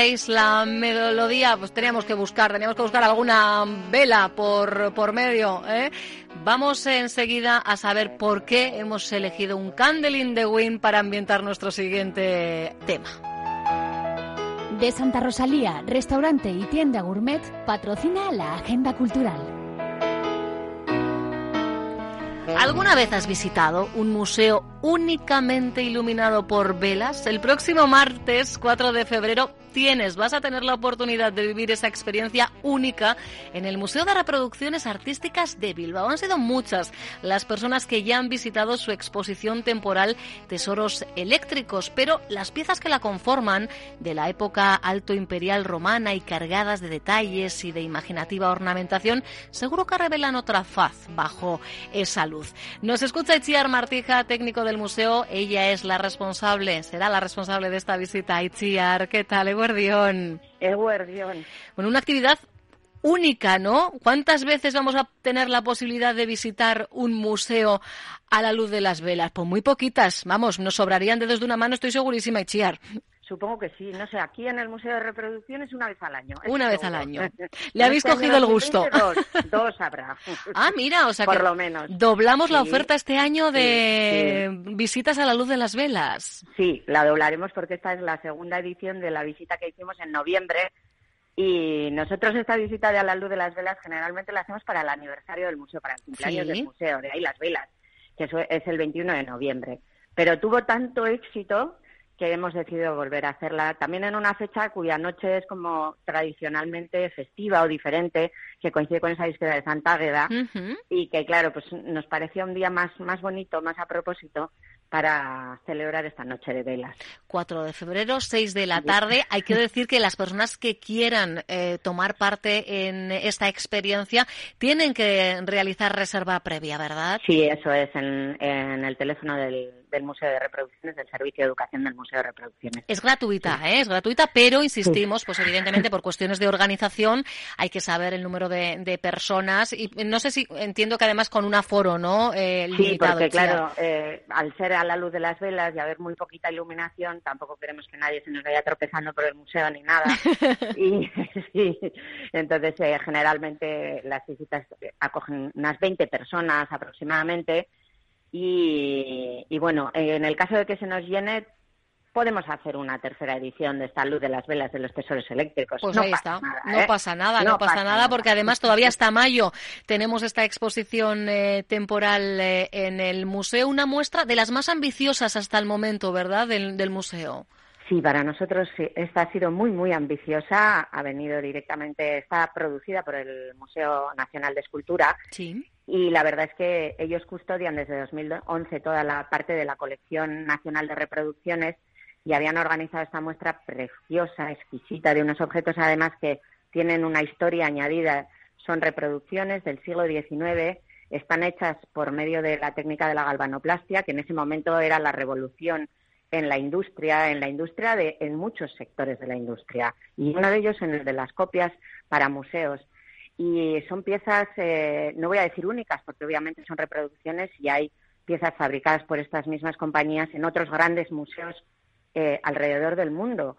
¿Reconocéis la melodía? Pues teníamos que buscar, teníamos que buscar alguna vela por, por medio. ¿eh? Vamos enseguida a saber por qué hemos elegido un Candle in the Wind para ambientar nuestro siguiente tema. De Santa Rosalía, restaurante y tienda gourmet, patrocina la agenda cultural. ¿Alguna vez has visitado un museo únicamente iluminado por velas? El próximo martes 4 de febrero tienes, vas a tener la oportunidad de vivir esa experiencia única en el Museo de Reproducciones Artísticas de Bilbao. Han sido muchas las personas que ya han visitado su exposición temporal Tesoros Eléctricos, pero las piezas que la conforman de la época alto imperial romana y cargadas de detalles y de imaginativa ornamentación, seguro que revelan otra faz bajo esa luz. Nos escucha Itziar Martija, técnico del museo. Ella es la responsable, será la responsable de esta visita. Itziar, ¿qué tal? Eguardión. Eguardión. Bueno, una actividad única, ¿no? ¿Cuántas veces vamos a tener la posibilidad de visitar un museo a la luz de las velas? Pues muy poquitas, vamos, nos sobrarían dedos de una mano, estoy segurísima, Itziar. Supongo que sí, no sé, aquí en el Museo de Reproducciones una vez al año. Una vez al año. Le habéis este cogido el gusto. Dos, dos, habrá. Ah, mira, o sea Por que lo menos. doblamos la oferta este año de visitas a la luz de las velas. Sí, la doblaremos porque esta es la segunda edición de la visita que hicimos en noviembre y nosotros esta visita de a la luz de las velas generalmente la hacemos para el aniversario del museo, para el cumpleaños del museo, de ahí las velas, que eso es el 21 de noviembre. Pero tuvo tanto éxito que hemos decidido volver a hacerla también en una fecha cuya noche es como tradicionalmente festiva o diferente, que coincide con esa víspera de Santa Águeda y que claro, pues nos parecía un día más, más bonito, más a propósito para celebrar esta noche de velas. 4 de febrero, 6 de la tarde. Hay que decir que las personas que quieran eh, tomar parte en esta experiencia tienen que realizar reserva previa, ¿verdad? Sí, eso es, en, en el teléfono del, del Museo de Reproducciones, del Servicio de Educación del Museo de Reproducciones. Es gratuita, ¿eh? es gratuita, pero insistimos, pues evidentemente por cuestiones de organización hay que saber el número de, de personas y no sé si entiendo que además con un aforo, ¿no? Eh, Sí, limitado. porque Itziar. claro, eh, al ser a la luz de las velas y haber muy poquita iluminación, tampoco queremos que nadie se nos vaya tropezando por el museo ni nada. y sí, entonces eh, generalmente las visitas acogen unas 20 personas aproximadamente. Y, y bueno, eh, en el caso de que se nos llene, podemos hacer una tercera edición de esta luz de las velas de los tesoros eléctricos. Pues No ahí pasa está. nada, no ¿eh? pasa nada, no, No pasa pasa nada, nada. porque además todavía hasta mayo tenemos esta exposición eh, temporal eh, en el museo, una muestra de las más ambiciosas hasta el momento, ¿verdad? Del, del museo. Sí, para nosotros esta ha sido muy, muy ambiciosa. Ha venido directamente, está producida por el Museo Nacional de Escultura Sí. Y la verdad es que ellos custodian desde 2011 toda la parte de la colección nacional de reproducciones y habían organizado esta muestra preciosa, exquisita, de unos objetos además que tienen una historia añadida. Son reproducciones del siglo XIX, están hechas por medio de la técnica de la galvanoplastia, que en ese momento era la revolución en la industria, en la industria de, en muchos sectores de la industria, y uno de ellos en el de las copias para museos. Y son piezas, eh, no voy a decir únicas, porque obviamente son reproducciones y hay piezas fabricadas por estas mismas compañías en otros grandes museos eh, alrededor del mundo.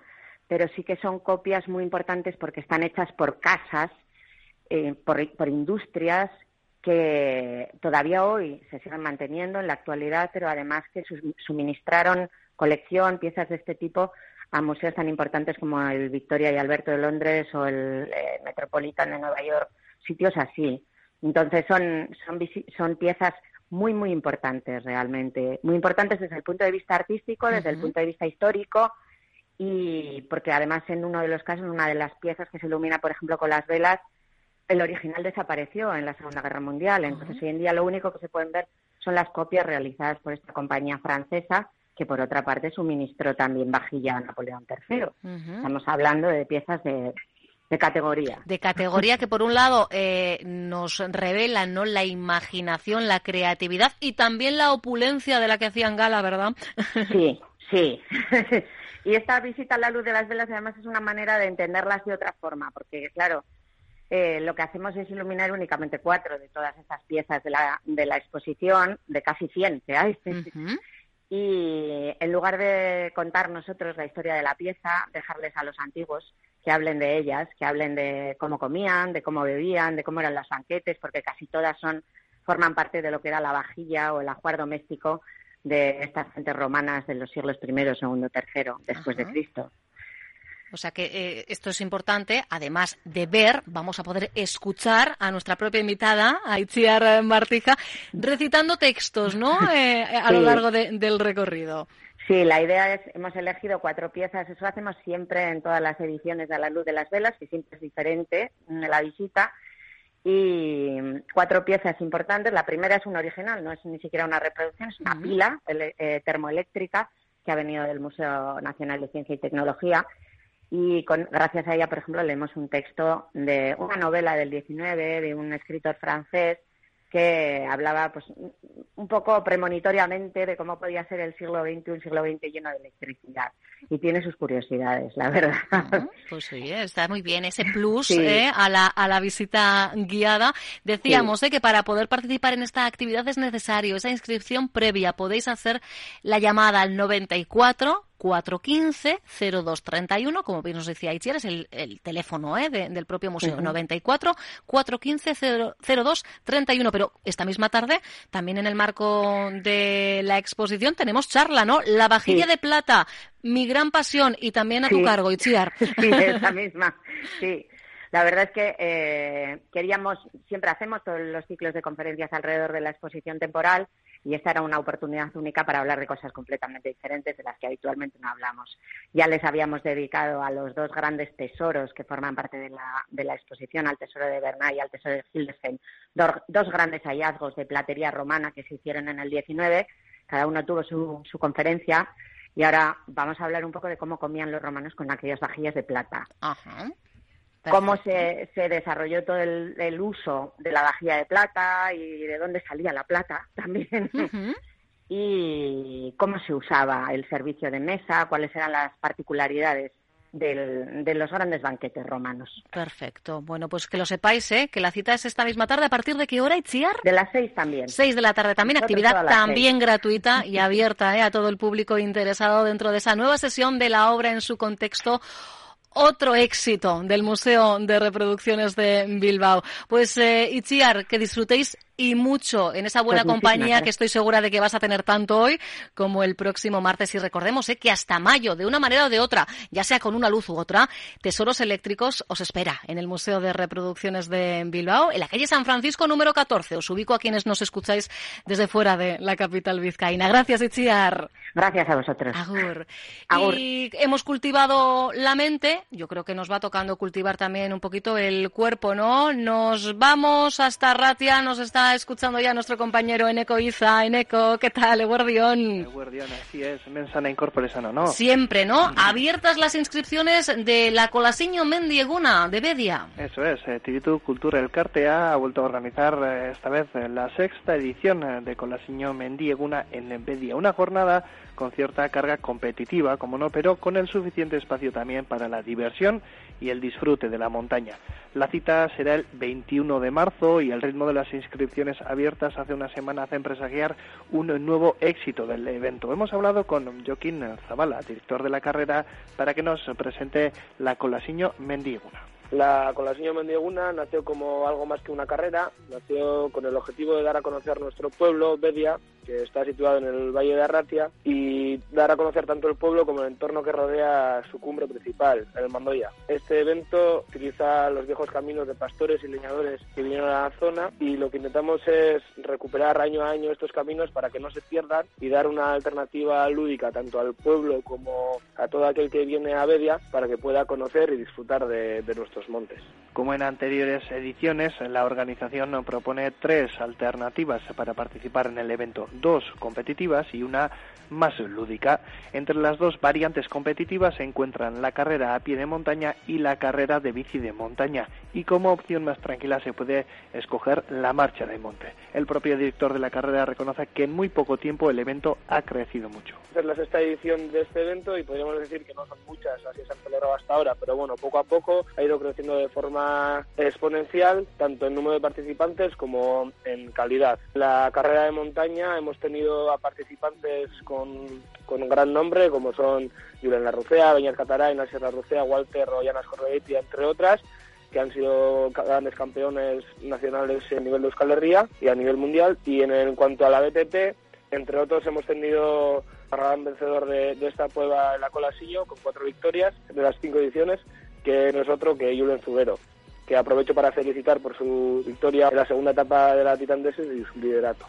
pero sí que son copias muy importantes porque están hechas por casas, eh, por, por industrias que todavía hoy se siguen manteniendo en la actualidad, pero además que suministraron colección, piezas de este tipo a museos tan importantes como el Victoria y Alberto de Londres o el eh, Metropolitan de Nueva York, sitios así. Entonces son, son, son piezas muy, muy importantes realmente, muy importantes desde el punto de vista artístico, desde el punto de vista histórico y porque además en uno de los casos, una de las piezas que se ilumina, por ejemplo, con las velas, el original desapareció en la Segunda Guerra Mundial. Entonces hoy en día lo único que se pueden ver son las copias realizadas por esta compañía francesa que por otra parte suministró también vajilla a Napoleón III. Estamos hablando de piezas de, categoría. De categoría que por un lado eh, nos revelan ¿no? la imaginación, la creatividad y también la opulencia de la que hacían gala, ¿verdad? Sí, sí. y esta visita a la luz de las velas además es una manera de entenderlas de otra forma, porque claro, eh, lo que hacemos es iluminar únicamente cuatro de todas esas piezas de la, de la exposición, de casi 100 que hay. Y en lugar de contar nosotros la historia de la pieza, dejarles a los antiguos que hablen de ellas, que hablen de cómo comían, de cómo bebían, de cómo eran los banquetes, porque casi todas son forman parte de lo que era la vajilla o el ajuar doméstico de estas gentes romanas de los siglos I, II, III después de Cristo. O sea que eh, esto es importante. Además de ver, vamos a poder escuchar a nuestra propia invitada, a Itziar Martija, recitando textos, ¿no? Eh, a lo largo del recorrido. Sí, la idea es, hemos elegido cuatro piezas, eso hacemos siempre en todas las ediciones de A la Luz de las Velas, que siempre es diferente en la visita, y cuatro piezas importantes. La primera es un original, no es ni siquiera una reproducción, es una pila eh, termoeléctrica que ha venido del Museo Nacional de Ciencia y Tecnología y con, gracias a ella, por ejemplo, leemos un texto de una novela del 19 de un escritor francés que hablaba pues un poco premonitoriamente de cómo podía ser el siglo XX, un siglo XX lleno de electricidad. Y tiene sus curiosidades, la verdad. pues sí, está muy bien ese plus ¿eh? a, la, a la visita guiada. Decíamos ¿eh? que para poder participar en esta actividad es necesario esa inscripción previa. Podéis hacer la llamada al 94 415-0231, como bien nos decía Itziar, es el, teléfono ¿eh? del propio museo, 94-415-0231. Pero esta misma tarde, también en el marco de la exposición, tenemos charla, ¿no? La vajilla de plata, mi gran pasión, y también a tu cargo, Itziar. Sí, esa misma, sí. La verdad es que eh, queríamos, siempre hacemos todos los ciclos de conferencias alrededor de la exposición temporal y esta era una oportunidad única para hablar de cosas completamente diferentes de las que habitualmente no hablamos. Ya les habíamos dedicado a los dos grandes tesoros que forman parte de la, de la exposición, al tesoro de Bernay y al tesoro de Hildesheim, dos, grandes hallazgos de platería romana que se hicieron en el 19, cada uno tuvo su, su conferencia y ahora vamos a hablar un poco de cómo comían los romanos con aquellas vajillas de plata. Ajá cómo se, se, desarrolló todo el, uso de la vajilla de plata y de dónde salía la plata también. y cómo se usaba el servicio de mesa, cuáles eran las particularidades de los grandes banquetes romanos. Perfecto. Bueno, pues que lo sepáis, ¿eh? que la cita es esta misma tarde. ¿A partir de qué hora, Itziar? De las seis también. Seis de la tarde también. actividad también gratuita y abierta ¿eh? a todo el público interesado dentro de esa nueva sesión de la obra en su contexto otro éxito del Museo de Reproducciones de Bilbao. Pues eh, Itziar, que disfrutéis y mucho en esa buena pues compañía que estoy segura de que vas a tener tanto hoy como el próximo martes. Y recordemos eh, que hasta mayo, de una manera o de otra, ya sea con una luz u otra, Tesoros Eléctricos os espera en el Museo de Reproducciones de Bilbao, en la calle San Francisco número 14. Os ubico a quienes nos escucháis desde fuera de la capital vizcaína. Gracias, Itziar. Gracias a vosotros. Agur. Y hemos cultivado la mente, yo creo que nos va tocando cultivar también un poquito el cuerpo, ¿no? Nos vamos hasta Ratia, nos está escuchando ya nuestro compañero Eneco Iza. Eneco, ¿qué tal, Eguardión? Eguardión, así es, mensana incorporesana, ¿no? Siempre, ¿no? Abiertas las inscripciones de la Colasiño Mendieguna, de Bedia. Eso es, eh, Tiritu Cultura El Cartea ha vuelto a organizar eh, esta vez la sexta edición eh, de Colasiño Mendieguna en Bedia, una jornada con cierta carga competitiva, como no, pero con el suficiente espacio también para la diversión y el disfrute de la montaña. La cita será el 21 de marzo y el ritmo de las inscripciones abiertas hace una semana hace presagiar un nuevo éxito del evento. Hemos hablado con Joaquín Zavala, director de la carrera, para que nos presente la Colasiño Mendiguna. La Colasiño Mendiguna nació como algo más que una carrera, nació con el objetivo de dar a conocer nuestro pueblo, Bedia, que está situado en el Valle de Arratia, y dar a conocer tanto el pueblo como el entorno que rodea su cumbre principal, el Mandoya. Este evento utiliza los viejos caminos de pastores y leñadores que vinieron a la zona y lo que intentamos es recuperar año a año estos caminos para que no se pierdan y dar una alternativa lúdica tanto al pueblo como a todo aquel que viene a Bedia para que pueda conocer y disfrutar de, de nuestros montes. Como en anteriores ediciones, la organización propone tres alternativas para participar en el evento, dos competitivas y una más lúdica. Entre las dos variantes competitivas se encuentran la carrera a pie de montaña y la carrera de bici de montaña. Y como opción más tranquila se puede escoger la marcha de monte. El propio director de la carrera reconoce que en muy poco tiempo el evento ha crecido mucho. Es la sexta edición de este evento y podríamos decir que no son muchas que se han celebrado hasta ahora, pero bueno, poco a poco ha ido creciendo de forma exponencial, tanto en número de participantes como en calidad. La carrera de montaña hemos tenido a participantes con, con un gran nombre, como son Julián Larrucea, Beñat Catará, Ignacio Larrucea, Walter Royanas Corretti, entre otras, que han sido grandes campeones nacionales a nivel de Euskal Herria y a nivel mundial. Y en, cuanto a la BTT, entre otros hemos tenido al gran vencedor de, esta prueba en la Colasillo, con cuatro victorias de las cinco ediciones, que no es otro que Julen Zubero, que aprovecho para felicitar por su victoria en la segunda etapa de la Titandeses y su liderato.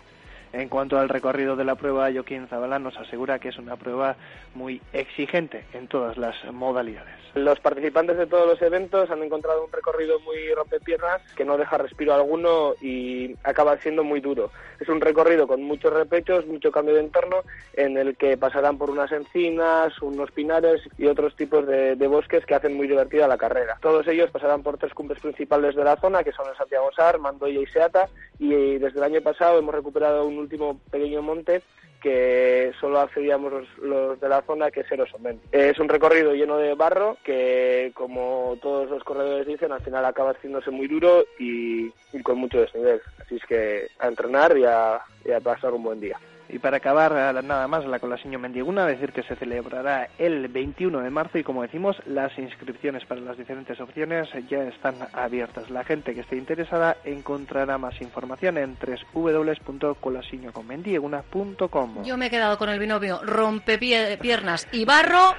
En cuanto al recorrido de la prueba, Joaquín Zabala nos asegura que es una prueba muy exigente en todas las modalidades. Los participantes de todos los eventos han encontrado un recorrido muy rompepiernas que no deja respiro alguno y acaba siendo muy duro. Es un recorrido con muchos repechos, mucho cambio de entorno, en el que pasarán por unas encinas, unos pinares y otros tipos de, bosques que hacen muy divertida la carrera. Todos ellos pasarán por tres cumbres principales de la zona, que son el Santiago Sar, Mandoya y Seata, y desde el año pasado hemos recuperado un último pequeño monte que solo accedíamos los, los, de la zona, que es Erosomen. Es un recorrido lleno de barro que, como todos los corredores dicen, al final acaba haciéndose muy duro y, con mucho desnivel. Así es que a entrenar y a pasar un buen día. Y para acabar nada más la Colasiño Mendiguna, decir que se celebrará el 21 de marzo y como decimos, las inscripciones para las diferentes opciones ya están abiertas. La gente que esté interesada encontrará más información en www.colasiñoconmendiguna.com. Yo me he quedado con el binomio rompepiernas y barro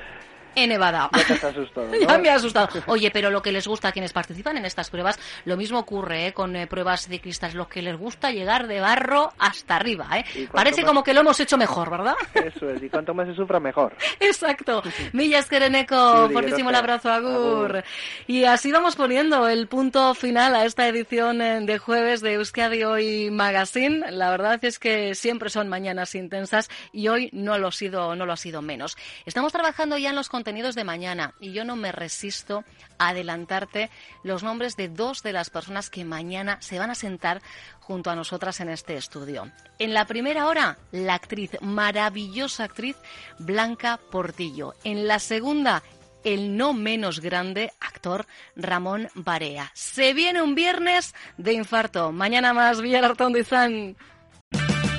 en Nevada. Ya te has asustado, ¿no? ya me ha asustado. Oye, pero lo que les gusta a quienes participan en estas pruebas, lo mismo ocurre ¿eh? con eh, pruebas ciclistas, lo que les gusta llegar de barro hasta arriba. ¿eh? Parece más... como que lo hemos hecho mejor, ¿verdad? Eso es, y cuanto más se sufra, mejor. Exacto. Millas Kereneko, sí, fortísimo el abrazo, Agur. Y así vamos poniendo el punto final a esta edición eh, de jueves de Euskadi Hoy Magazine. La verdad es que siempre son mañanas intensas y hoy no lo ha sido, no lo ha sido menos. Estamos trabajando ya en los contenidos de mañana y yo no me resisto a adelantarte los nombres de dos de las personas que mañana se van a sentar junto a nosotras en este estudio. En la primera hora, la actriz, maravillosa actriz Blanca Portillo. En la segunda, el no menos grande actor Ramón Barea. Se viene un viernes de infarto. Mañana más, Villarartón de.